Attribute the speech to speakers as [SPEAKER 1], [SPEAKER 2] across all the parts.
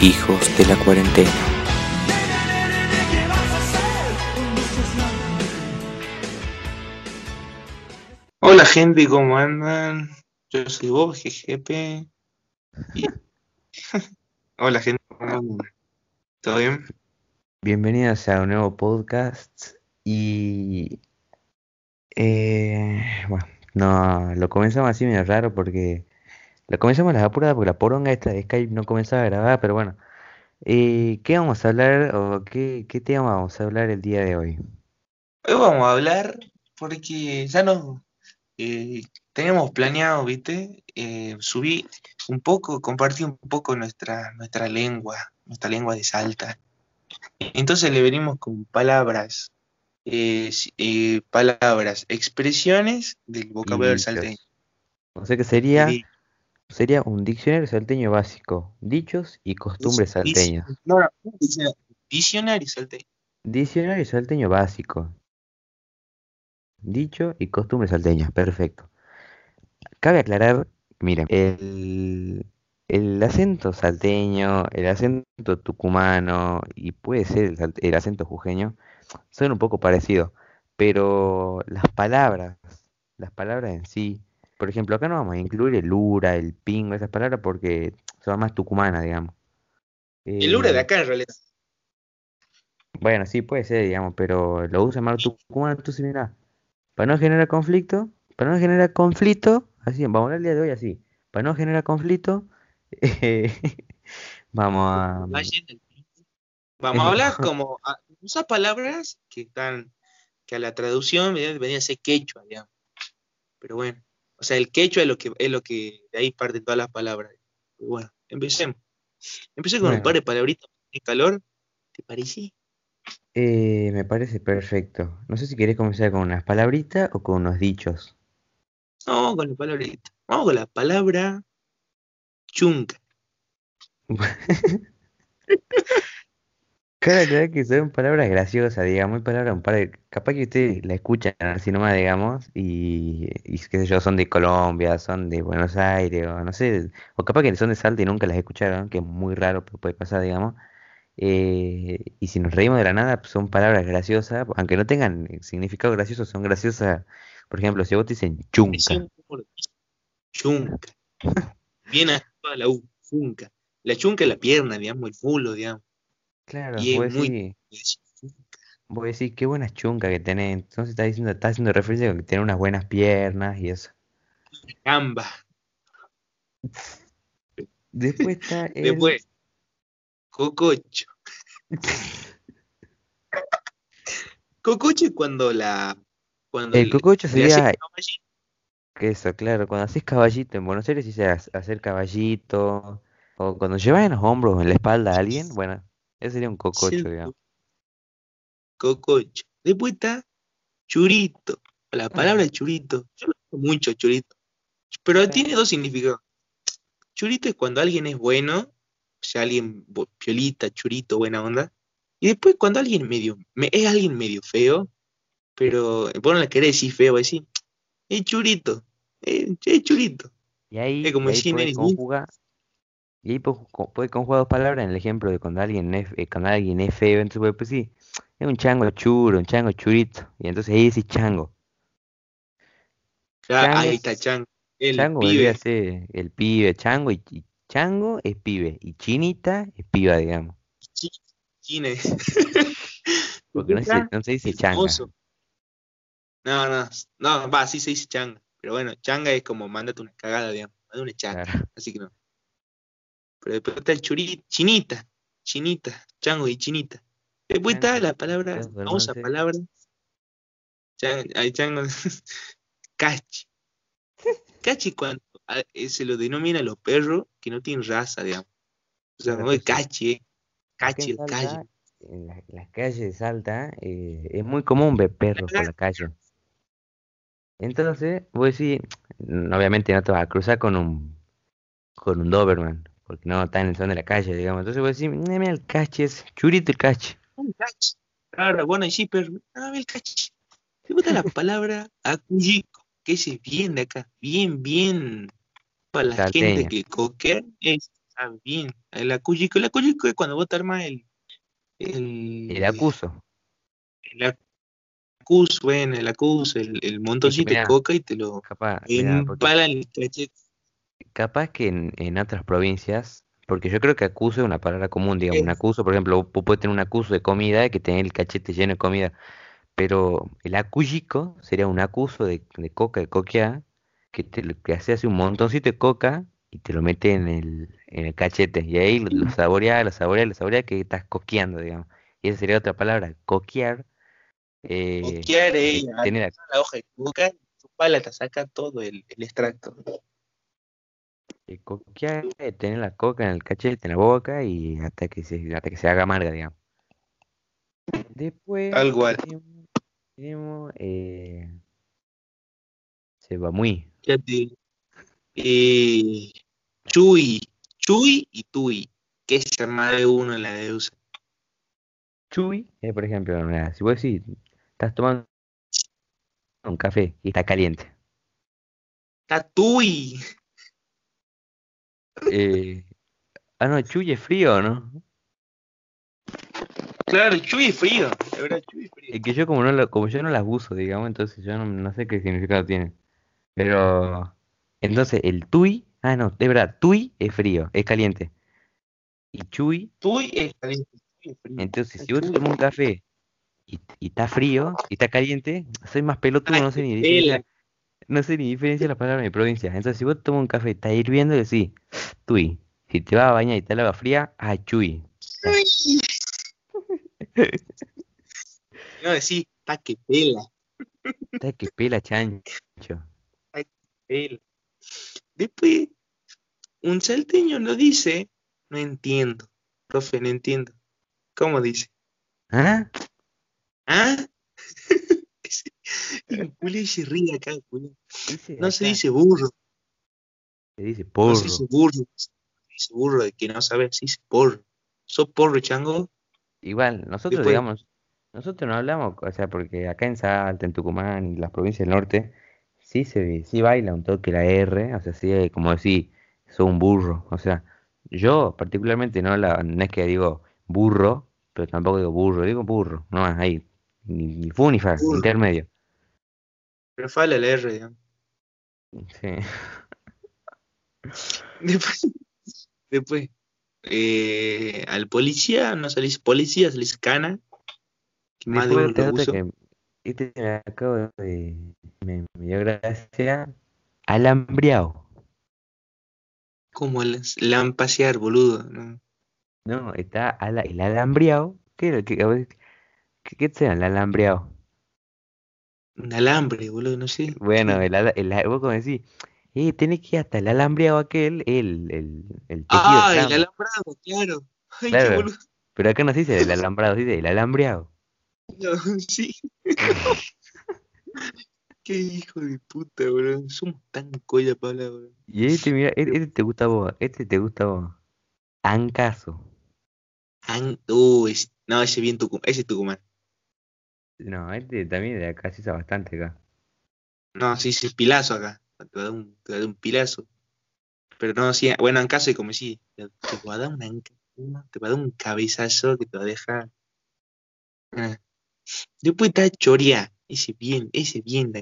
[SPEAKER 1] Hijos de la cuarentena.
[SPEAKER 2] Hola gente, ¿cómo andan? Yo soy Bob, GGP. Y- Hola gente, ¿cómo andan? ¿Todo bien?
[SPEAKER 3] Bienvenidos a un nuevo podcast y eh, bueno, no lo comenzamos así medio raro porque lo comenzamos a las apuradas porque la poronga esta de Skype no comenzaba a grabar, pero bueno, Eh, ¿qué vamos a hablar o qué, qué tema vamos a hablar el día de hoy?
[SPEAKER 2] Hoy vamos a hablar porque ya nos eh, teníamos planeado, ¿viste? Eh, subí un poco, compartí un poco nuestra, nuestra lengua, nuestra lengua de Salta. Entonces le venimos con palabras, eh, eh, palabras, expresiones del vocabulario salteño.
[SPEAKER 3] O sea que sería, sería un diccionario salteño básico, dichos y costumbres
[SPEAKER 2] no, no, dic- diccionario salteño.
[SPEAKER 3] Diccionario salteño básico, dicho y costumbres salteñas, perfecto. Cabe aclarar, miren, el, el acento salteño, el acento tucumano y puede ser el, el acento jujeño son un poco parecidos, pero las palabras, las palabras en sí, por ejemplo, acá no vamos a incluir el ura, el pingo, esas palabras porque son más tucumanas, digamos.
[SPEAKER 2] El Ura de
[SPEAKER 3] Eh,
[SPEAKER 2] acá en realidad.
[SPEAKER 3] bueno, sí puede ser, digamos, pero lo usa más tucumano, entonces mira, para no generar conflicto, para no generar conflicto, así, vamos a hablar el día de hoy así, para no generar conflicto, eh, vamos a...
[SPEAKER 2] Vamos a hablar como a usar palabras que están, que a la traducción venía a ser quechua, digamos. Pero bueno, o sea, el quechua es lo que es lo que de ahí parten todas las palabras. Bueno, empecemos. Empecé con un par de palabritas de calor, ¿te parece?
[SPEAKER 3] Eh, me parece perfecto. No sé si querés comenzar con unas palabritas o con unos dichos.
[SPEAKER 2] No, vamos con la palabrita. Vamos con la palabra chunca.
[SPEAKER 3] Claro, claro que son palabras graciosas, digamos, hay palabras, un par de, capaz que ustedes la escuchan así nomás, digamos, y, y qué sé yo, son de Colombia, son de Buenos Aires, o no sé, o capaz que son de Salta y nunca las escucharon, que es muy raro, pero puede pasar, digamos. Eh, y si nos reímos de la nada, pues son palabras graciosas, aunque no tengan significado gracioso, son graciosas. Por ejemplo, si vos te dicen chunca.
[SPEAKER 2] Chunca. Bien activa la U, chunca. La chunca es la pierna, digamos, el mulo, digamos.
[SPEAKER 3] Claro,
[SPEAKER 2] Y es muy
[SPEAKER 3] decís, vos decís, qué buenas chuncas que tenés, entonces está diciendo, está haciendo referencia a que tenés unas buenas piernas y eso.
[SPEAKER 2] gamba.
[SPEAKER 3] Después está el...
[SPEAKER 2] Después, cococho. Cococho es cuando la. Cuando
[SPEAKER 3] El
[SPEAKER 2] le-
[SPEAKER 3] cococho
[SPEAKER 2] le
[SPEAKER 3] sería que eso, claro, cuando haces caballito en Buenos Aires, dice hacer caballito, o cuando llevas en los hombros o en la espalda a alguien, bueno, ese sería un cococho,
[SPEAKER 2] Sí,
[SPEAKER 3] digamos.
[SPEAKER 2] Cococho. Después está churito. La
[SPEAKER 3] Ah.
[SPEAKER 2] palabra churito. Yo lo uso mucho churito. Pero tiene dos significados. Churito es cuando alguien es bueno, o sea, alguien piolita, churito, buena onda. Y después cuando alguien medio, me- es alguien medio feo, pero vos no le querés decir feo, decir, es churito, es, es churito.
[SPEAKER 3] Y ahí,
[SPEAKER 2] Es como
[SPEAKER 3] y ahí
[SPEAKER 2] lindo.
[SPEAKER 3] conjugar, y ahí pu- co- puede conjugar dos palabras en el ejemplo de cuando alguien es, eh, cuando alguien es feo, entonces puede pues sí, es un chango churo, un chango churito, y entonces ahí decís chango.
[SPEAKER 2] Ya,
[SPEAKER 3] Chango,
[SPEAKER 2] ahí está Chango, el
[SPEAKER 3] chango
[SPEAKER 2] pibe.
[SPEAKER 3] ser el pibe, chango, y, y chango es pibe, y chinita es piba, digamos.
[SPEAKER 2] Chi- Chine.
[SPEAKER 3] Porque no se, no se dice changa.
[SPEAKER 2] No, no, no, va, sí se dice changa. Pero bueno, changa es como mándate una cagada, digamos. Mándate una changa,
[SPEAKER 3] Claro.
[SPEAKER 2] así que no. Pero después está el churito, chinita, chinita, chango y chinita. Después está la palabra, famosa palabra, chan- ay, chango, cachi. Cachi cuando a- eh, se lo denomina a los perros que no tienen raza, digamos. O sea, no es cachi, eh. Cachi el calle.
[SPEAKER 3] En la- las calles de Salta, eh, es muy común ver perros por la calle. Entonces, vos decís, mm, obviamente no te vas a cruzar con un con un Doberman, porque no está en el son de la calle, digamos. Entonces decís, "Mm, mira el cache ese, churito el cache.
[SPEAKER 2] Un cachi. Claro, bueno, y sí, pero, ah, el cachi. Me gusta la palabra acuyico, que ese es bien de acá, bien, bien, Para la
[SPEAKER 3] Salteña.
[SPEAKER 2] gente que coquea, es, está bien. El acuyico, el acuyico es cuando vos te armas el. El,
[SPEAKER 3] El acuso.
[SPEAKER 2] el acus, bueno, el acus, el, el montoncito de coca y te lo
[SPEAKER 3] Capaz, mirá, porque
[SPEAKER 2] empala en el cachete.
[SPEAKER 3] Capaz que en, en otras provincias, porque yo creo que acuso es una palabra común, digamos, un acuso, por ejemplo, vos puedes tener un acuso de comida que tener el cachete lleno de comida, pero el acuyico sería un acuso de, de coca, de coqueá, que, te, que hace así un montoncito de coca y te lo mete en el, en el cachete, y ahí lo, lo saboreás, lo saboreás, lo saboreás, que estás coqueando, digamos. Y esa sería otra palabra, coquear, eh,
[SPEAKER 2] Coquear, eh,
[SPEAKER 3] tener
[SPEAKER 2] la hoja de coca, su pala te saca todo el, el extracto.
[SPEAKER 3] Eh, coquear, es tener la coca en el cachete, en la boca, y hasta que se, hasta que se haga amarga, digamos. Después
[SPEAKER 2] cual.
[SPEAKER 3] tenemos, tenemos eh, se va muy.
[SPEAKER 2] Eh, Chuy, Chuy y Tuy. Que es más de uno en la de usa.
[SPEAKER 3] Chuy, eh, por ejemplo, mira, si vos decís, estás tomando un café y está caliente.
[SPEAKER 2] Está Tuy.
[SPEAKER 3] Eh, ah, no, Chuy es frío, ¿no?
[SPEAKER 2] Claro, Chuy es frío. La verdad, Chuy es frío.
[SPEAKER 3] Es que yo como no lo- como yo no las uso, digamos, entonces yo no, no sé qué significado tiene. Pero, entonces, el Tuy, ah, no, es verdad, Tuy es frío, es caliente. Y Chuy
[SPEAKER 2] Tuy es caliente. Chuy es frío.
[SPEAKER 3] Entonces, si vos te tomas un café y, y está frío y está caliente, soy más pelotudo,
[SPEAKER 2] Ay,
[SPEAKER 3] no sé ni no sé ni diferenciar las palabras de mi provincia. Entonces, si vos tomas un café, está hirviendo, decís, tuy. Si te vas a bañar y está el agua fría, ah, chuy.
[SPEAKER 2] No decís, está que pela.
[SPEAKER 3] Está que pela chancho.
[SPEAKER 2] pela. Después, un salteño lo dice. No entiendo. Profe, no entiendo. ¿Cómo dice?
[SPEAKER 3] ¿Ah?
[SPEAKER 2] ¿Ah? Juli se ríe acá, No se dice burro.
[SPEAKER 3] se dice
[SPEAKER 2] No
[SPEAKER 3] porro.
[SPEAKER 2] se dice burro. Se dice burro de que no sabe, se dice porro. ¿Sos porro, chango?
[SPEAKER 3] Igual, nosotros,
[SPEAKER 2] Después-
[SPEAKER 3] digamos, nosotros no hablamos, o sea, porque acá en Salta, en Tucumán y las provincias del norte, sí se sí baila un toque la R, o sea, sí, como decir, soy un burro, o sea, yo particularmente no, la, no es que digo burro, pero tampoco digo burro, digo burro, no más, ahí, ni, ni fu ni fa,
[SPEAKER 2] Burro.
[SPEAKER 3] intermedio.
[SPEAKER 2] Pero fala el R, digamos.
[SPEAKER 3] Sí.
[SPEAKER 2] Después, después eh, al policía no se le dice policía, se le dice cana. Que más de
[SPEAKER 3] que este me acabo de, me, me dio gracia, alambriao.
[SPEAKER 2] Como el lampasear, boludo. ¿no?
[SPEAKER 3] No, está ala- el alambriao. ¿Qué? ¿Qué, ¿qué, qué será el alambriao?
[SPEAKER 2] Un alambre, boludo, no sé.
[SPEAKER 3] Bueno, el, ala- el, vos como decís, eh, tenés que ir hasta el alambriao aquel, el, el, el tejido
[SPEAKER 2] Ah, el alambrado, claro. Ay, qué boludo.
[SPEAKER 3] Pero acá no se dice el alambrado, se dice el alambriao.
[SPEAKER 2] No, sí. Qué hijo de puta, boludo. Somos tan colla para hablar, boludo.
[SPEAKER 3] Y este, mira, este, este te gusta a vos, este te gusta a vos. Ancaso.
[SPEAKER 2] An- Uh, es- no, ese bien Tucumán. Ese es Tucumán.
[SPEAKER 3] No, este también de acá se usa bastante acá.
[SPEAKER 2] No, sí, sí, pilazo acá. Te va a dar un, te va a dar un pilazo. Pero no, sí, bueno, en caso como si te, va a dar una, te va a dar un cabezazo que te va a dejar. Ah. Después está chorear. Ese bien, ese bien,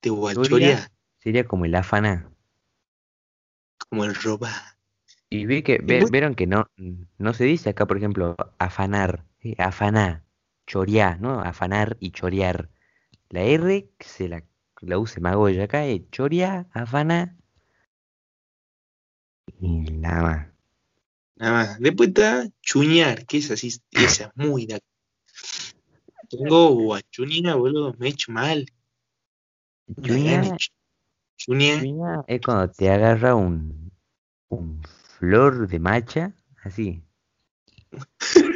[SPEAKER 2] te voy a
[SPEAKER 3] Chorear. Sería como el afaná.
[SPEAKER 2] Como el robar.
[SPEAKER 3] Y vi que, ve- vieron que no, no se dice acá, por ejemplo, afanar, ¿sí? afaná, chorear, ¿no? Afanar y chorear. La R se la, la usa Magoya acá, es chorear, afaná. Y nada más.
[SPEAKER 2] Nada más. Después está chuñar, que es así, esa es muy de. Tengo guachuña, boludo, me he hecho mal.
[SPEAKER 3] Chuñar.
[SPEAKER 2] chuñar
[SPEAKER 3] es cuando te agarra un, un flor de macha, así.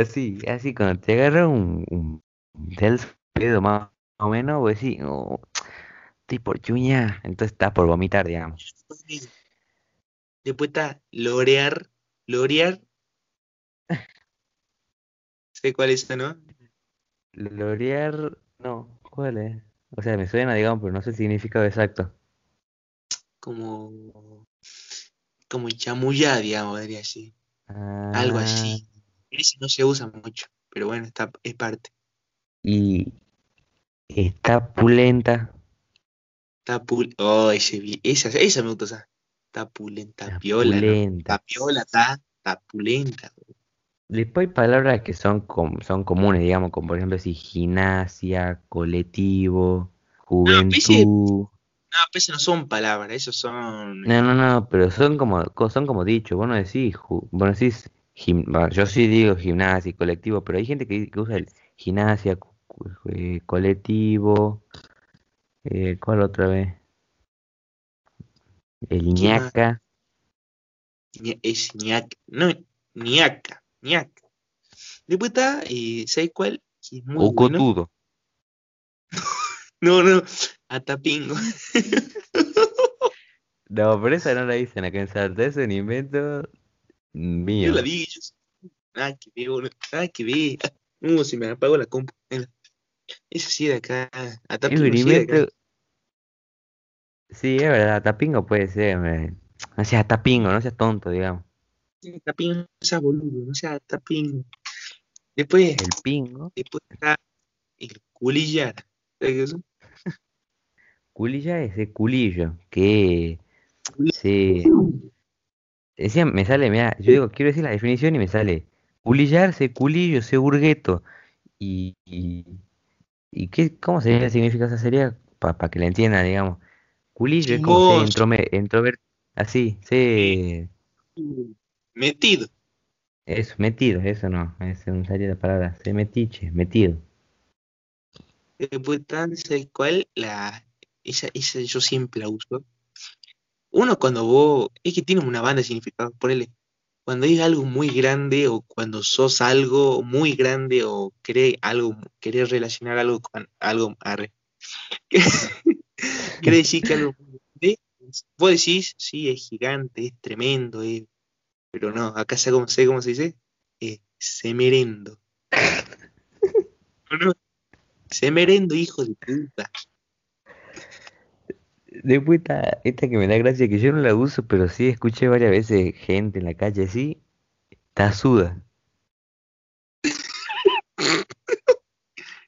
[SPEAKER 3] Así, así, cuando te agarra un, un del pedo más o menos, vos decís, "Oh, estoy por chuñar, entonces estás por vomitar, digamos.
[SPEAKER 2] Después está lorear. Lorear. sé cuál es esa, ¿no?
[SPEAKER 3] Lorear, no, ¿cuál es? O sea, me suena, digamos, pero no sé el significado exacto.
[SPEAKER 2] como, como chamullá, digamos, diría así. Algo así. Ese no se usa mucho, pero bueno, está, es parte.
[SPEAKER 3] y está pulenta,
[SPEAKER 2] Está pul oh, ese, esa, esa me gusta usar. Está pulenta,
[SPEAKER 3] está
[SPEAKER 2] piola, ¿no?
[SPEAKER 3] pulenta.
[SPEAKER 2] Está piola, está, está pulenta.
[SPEAKER 3] Después hay palabras que son, com- son comunes, digamos, como por ejemplo decir gimnasia, colectivo,
[SPEAKER 2] No,
[SPEAKER 3] juventud.
[SPEAKER 2] no, ese no son palabras, esos son.
[SPEAKER 3] No, no, no, pero son como, co- son como dichos. Vos no decís, vos no decís gim- yo sí digo gimnasia y colectivo, pero hay gente que, que usa el gimnasia, eh, colectivo, eh, ¿cuál otra vez? El
[SPEAKER 2] ¿Qué más?
[SPEAKER 3] ñaca,
[SPEAKER 2] Ña- Es ñaca. No, ñaca, ñaca. Después está, eh, ¿sabes cuál? Que es muy
[SPEAKER 3] o
[SPEAKER 2] bueno.
[SPEAKER 3] cotudo.
[SPEAKER 2] No, no, Atapingo.
[SPEAKER 3] No, pero esa no la dicen acá en Salta, es un invento
[SPEAKER 2] Yo
[SPEAKER 3] mío.
[SPEAKER 2] la vi, yo Nada que ver, boludo, nada que ver. Uh, se me apagó la compu. Ese sí de acá. Atapingo sí de acá.
[SPEAKER 3] sí, es verdad, tapingo puede ser, hombre. No seas tapingo, no seas tonto, digamos.
[SPEAKER 2] Atapingo, no seas boludo, no seas Atapingo. Después,
[SPEAKER 3] El pingo,
[SPEAKER 2] después está el culillar. ¿Sabes qué es eso?
[SPEAKER 3] culilla es el culillo, que se... Decía, me sale, mira, yo digo, quiero decir la definición y me sale culillar, se culillo, se burgueto. Y, y, y qué, ¿cómo sería, significa esa sería? Para que la entiendan, digamos. Culillo es como se introver, así, se...
[SPEAKER 2] metido.
[SPEAKER 3] Es metido, eso no, es un salida de palabra, se metiche, metido.
[SPEAKER 2] Después está, ¿sabes cuál? La, esa, esa yo siempre la uso. Uno cuando vos, es que tiene una banda de significado, ponele, cuando es algo muy grande o cuando sos algo muy grande o querés algo, querés relacionar algo con algo, arre, querés decir que algo muy grande, vos decís, sí, es gigante, es tremendo, es- pero no, acá sé cómo, sé cómo se dice, es semerendo. Semerendo, hijo de puta.
[SPEAKER 3] Después está esta que me da gracia, que yo no la uso, pero sí escuché varias veces gente en la calle así, tazuda.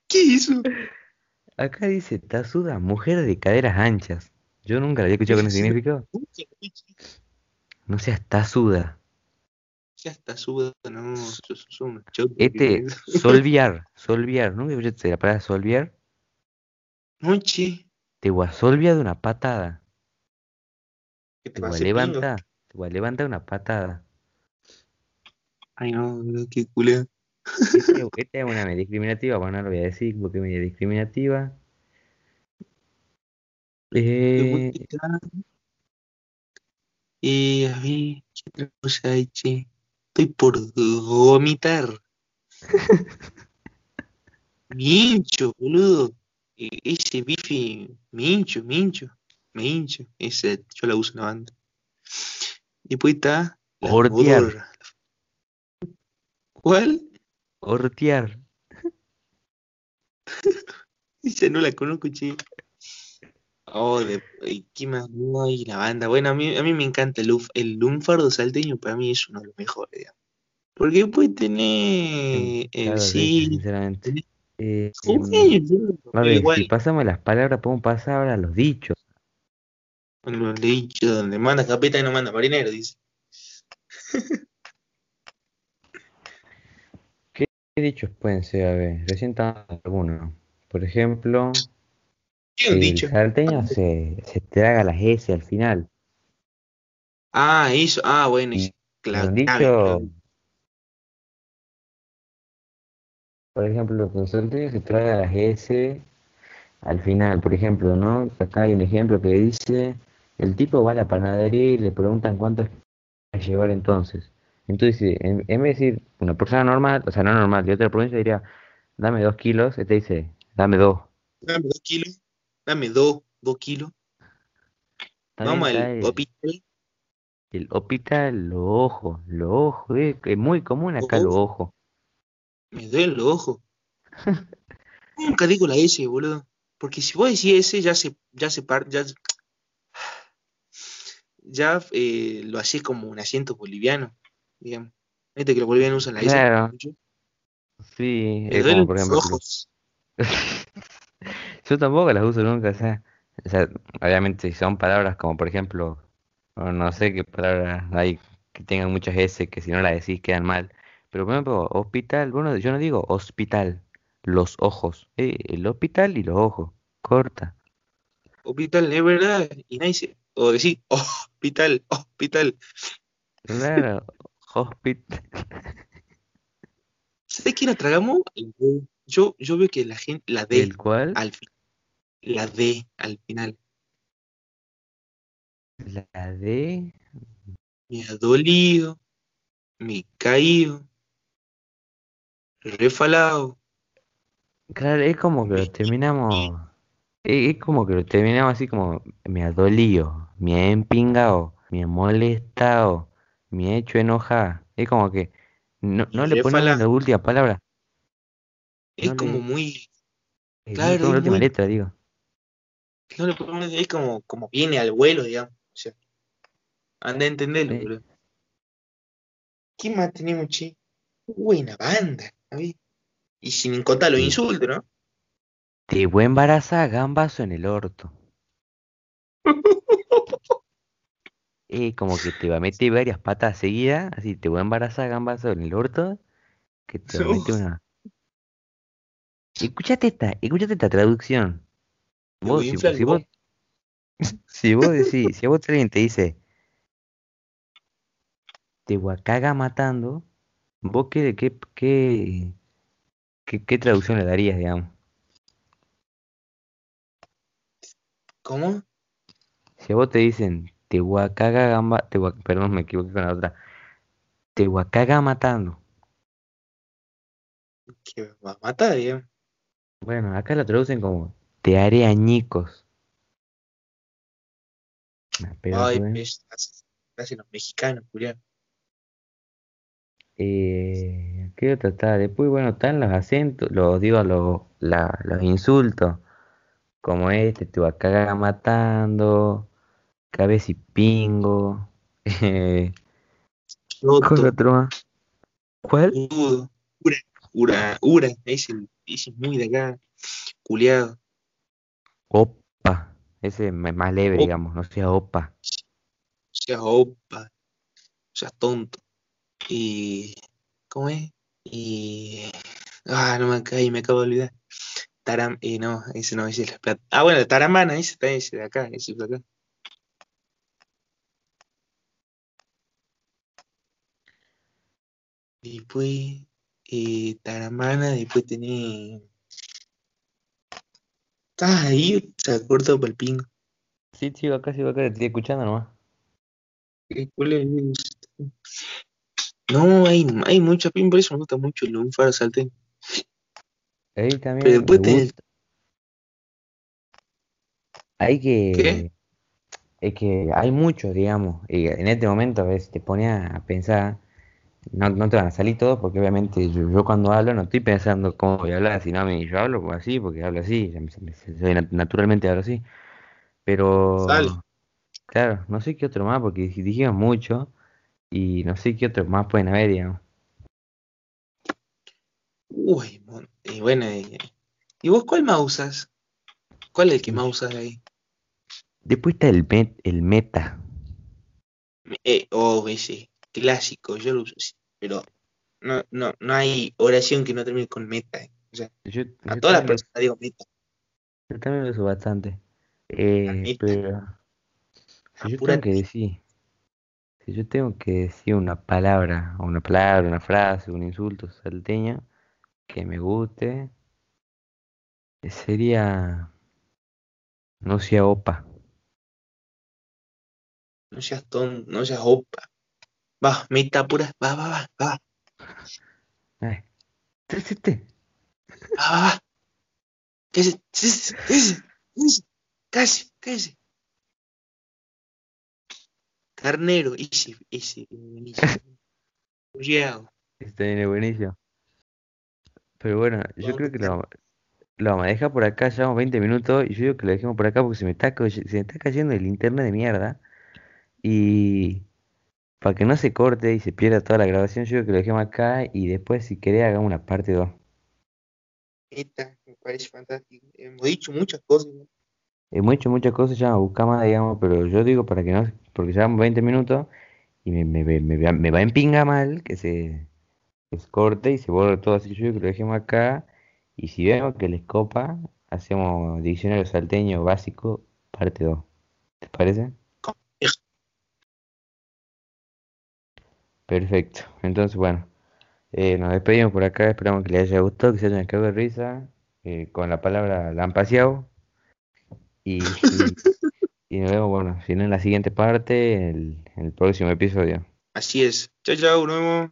[SPEAKER 2] ¿Qué hizo?
[SPEAKER 3] Acá dice tazuda, mujer de caderas anchas. Yo nunca la había escuchado con ese significado. No seas tazuda.
[SPEAKER 2] Ya está suda, no, sos un.
[SPEAKER 3] Este, solviar, solviar. ¿Nunca escuchaste la palabra solviar?
[SPEAKER 2] Noche,
[SPEAKER 3] Te voy a solviar de una patada.
[SPEAKER 2] ¿qué te
[SPEAKER 3] Te voy a levantar. Te voy a levantar una patada.
[SPEAKER 2] Ay, no, qué.
[SPEAKER 3] Este- Esta es una media discriminativa, bueno, no lo voy a decir porque es media discriminativa. Eh,
[SPEAKER 2] Eh, a ver, ¿qué otra cosa hay, che? Estoy por vomitar. Me hincho, boludo. Ese bife, me hincho, me hincho, me hincho. Ese, yo la uso en la banda. Después está la modorra. ¿Cuál?
[SPEAKER 3] hortear.
[SPEAKER 2] Esa no la conozco, che. Oh, de, ¿qué más? Ay, la banda. Bueno, a mí, a mí me encanta el, el lunfardo salteño, para mí es uno de los mejores, digamos. Porque después tenés el
[SPEAKER 3] Claro,
[SPEAKER 2] sí,
[SPEAKER 3] sinceramente. Eh,
[SPEAKER 2] jujeño,
[SPEAKER 3] a ver,
[SPEAKER 2] igual,
[SPEAKER 3] si pasamos las palabras, podemos pasar ahora a los dichos.
[SPEAKER 2] los dichos donde manda capeta y no manda marinero, dice.
[SPEAKER 3] ¿Qué dichos pueden ser? A ver, recién algunos. Por ejemplo,
[SPEAKER 2] ¿Qué
[SPEAKER 3] el
[SPEAKER 2] dicho?
[SPEAKER 3] salteño se, se traga las S al final.
[SPEAKER 2] Ah, eso, ah, bueno,
[SPEAKER 3] Y
[SPEAKER 2] claro,
[SPEAKER 3] un dicho,
[SPEAKER 2] claro.
[SPEAKER 3] Por ejemplo, el salteño se traga las S al final. Por ejemplo, ¿no? Acá hay un ejemplo que dice, el tipo va a la panadería y le preguntan cuánto es a llevar entonces. Entonces, en, en vez de decir una persona normal, o sea, no normal, de otra provincia diría, dame dos kilos, este dice, dame dos.
[SPEAKER 2] Dame dos kilos, dame dos, dos kilos. Vamos al
[SPEAKER 3] el,
[SPEAKER 2] hospital,
[SPEAKER 3] el hospital, los ojos, los ojos, es, es muy común acá los ojos.
[SPEAKER 2] Me duelen los ojos. Nunca digo la S, boludo. Porque si vos decís S, ya se, ya se parte, ya, ya eh, lo hacés como un acento boliviano, digamos. Viste que los bolivianos usan la S
[SPEAKER 3] Claro.
[SPEAKER 2] mucho.
[SPEAKER 3] Sí,
[SPEAKER 2] Me
[SPEAKER 3] es
[SPEAKER 2] duelen
[SPEAKER 3] como por
[SPEAKER 2] los
[SPEAKER 3] ejemplo.
[SPEAKER 2] ojos.
[SPEAKER 3] Yo tampoco las uso nunca, o sea, o sea, obviamente si son palabras como por ejemplo, no sé qué palabras hay que tengan muchas S que si no las decís quedan mal. Pero por ejemplo, hospital, bueno, yo no digo hospital, los ojos, eh, el hospital y los ojos, corta.
[SPEAKER 2] Hospital, es verdad. Y nadie dice, o decir, hospital, hospital.
[SPEAKER 3] Claro, hospital.
[SPEAKER 2] ¿Sabes qué nos tragamos? El D. Yo, yo veo que la gente, la D
[SPEAKER 3] ¿El cual?
[SPEAKER 2] al la D al final,
[SPEAKER 3] La D.
[SPEAKER 2] me ha dolido, me he caído, refalado.
[SPEAKER 3] Claro, es como que lo terminamos. Es, es como que lo terminamos así como me ha dolido, me ha empingado, me ha molestado, me ha hecho enojar. Es como que no, no le
[SPEAKER 2] Refala.
[SPEAKER 3] la última palabra,
[SPEAKER 2] Es
[SPEAKER 3] No le-
[SPEAKER 2] como muy, Claro,
[SPEAKER 3] la última
[SPEAKER 2] muy-
[SPEAKER 3] letra, digo.
[SPEAKER 2] no le podemos- es como, como viene al vuelo, digamos. O sea, anda a entenderlo,
[SPEAKER 3] Sí.
[SPEAKER 2] boludo. ¿Qué más tenemos, che? Buena banda, ¿sabes? Y sin contar los insultos, ¿no?
[SPEAKER 3] Te voy a embarazar, gambazo en el orto. Es como que te va a meter varias patas seguidas, así te voy a embarazar, gambazo en el orto, que te va a meter una... Escuchate esta, escuchate esta traducción. Vos, si, vos, si vos decís, si a vos alguien te dice, te caga matando, vos qué, qué, qué, qué, qué traducción le darías, digamos?
[SPEAKER 2] ¿Cómo?
[SPEAKER 3] Si a vos te dicen, te caga gamba, te perdón, me equivoqué con la otra, te caga matando.
[SPEAKER 2] Que va a matar, digamos.
[SPEAKER 3] Bueno, acá lo traducen como, te haré añicos.
[SPEAKER 2] Ay, hacen los mexicanos, Julián.
[SPEAKER 3] Eh, ¿qué otra está? Después, bueno, están los acentos, los digo, los, la- los insultos, como este, te va a cagar matando, cabeza y pingo. eh, ¿Cuál
[SPEAKER 2] Roto,
[SPEAKER 3] otro más? ¿Cuál?
[SPEAKER 2] Ura, Ura, Ura, ese, ese es muy de acá, culiado.
[SPEAKER 3] Opa, ese es más leve,
[SPEAKER 2] Opa.
[SPEAKER 3] digamos, no sea opa.
[SPEAKER 2] seas opa, seas tonto. Y. ¿Cómo es? Y. Ah, no me caí, me acabo de olvidar. Taram, eh, no, ese no, ese es la plata. Ah, bueno, Taramana, ese está ese de acá, ese de acá. Después, eh, Taramana, después tenés. ¿Estás ahí? Se ha cortado para el pingo.
[SPEAKER 3] Sí, sigo acá, sigo acá, te estoy escuchando nomás.
[SPEAKER 2] Eh, ¿Cuál es? No, hay, hay mucha pin, por eso me gusta mucho el lunfaro salteño.
[SPEAKER 3] Ahí
[SPEAKER 2] Pero
[SPEAKER 3] también me
[SPEAKER 2] después
[SPEAKER 3] gusta. Hay
[SPEAKER 2] ¿Qué?
[SPEAKER 3] que, es que hay muchos, digamos, y en este momento a veces te pones a pensar, no, no te van a salir todos porque obviamente yo, yo cuando hablo no estoy pensando cómo voy a hablar, sino a mí yo hablo así porque hablo así, naturalmente hablo así, pero
[SPEAKER 2] Sale.
[SPEAKER 3] claro, no sé qué otro más porque dij- dijimos mucho y no sé qué otros más pueden haber, digamos.
[SPEAKER 2] Uy, y bueno, ¿y vos cuál más usas? ¿Cuál es el que más usas ahí?
[SPEAKER 3] Después está el, met- el meta.
[SPEAKER 2] Eh, oh, ese, clásico, yo lo uso pero no, no, no hay oración que no termine con meta. eh. O sea,
[SPEAKER 3] Yo,
[SPEAKER 2] a
[SPEAKER 3] yo
[SPEAKER 2] todas las
[SPEAKER 3] lo-
[SPEAKER 2] personas digo meta.
[SPEAKER 3] yo también lo uso bastante. Eh, pero si yo tengo que decir, si yo tengo que decir una palabra, una palabra, una frase, un insulto salteño que me guste, eh, sería no sea opa.
[SPEAKER 2] No seas tonto, no seas opa. Va, meta pura, va, va, va, va,
[SPEAKER 3] Ay, ¿qué es este?
[SPEAKER 2] va, va, va. Cállese, cállese, cállese, cállese. Carnero, ese, ese, buenísimo.
[SPEAKER 3] Este viene buenísimo. Pero bueno, yo creo que lo, vamos- lo vamos a dejar por acá, llevamos 20 minutos y yo digo que lo dejemos por acá porque se me está, co- se me está cayendo el internet de mierda. Y para que no se corte y se pierda toda la grabación, yo creo que lo dejemos acá y después si querés hagamos una parte 2.
[SPEAKER 2] Esta me parece fantástico. Hemos dicho muchas cosas. ¿no?
[SPEAKER 3] Hemos hecho muchas cosas, ya buscamos más, digamos, pero yo digo para que no, porque llevamos 20 minutos y me, me, me, me va- en pinga mal que se, que corte y se borre todo así. Yo que lo dejemos acá y si vemos que les copa, hacemos diccionario salteño básico parte 2. ¿Te parece? Perfecto. Entonces, bueno, eh, nos despedimos por acá. Esperamos que les haya gustado, que se hayan cagado de risa eh, con la palabra lampaseado. Y, y, nos vemos, bueno, si no en la siguiente parte, el- en el próximo episodio.
[SPEAKER 2] Así es. Chao, chao, nos vemos.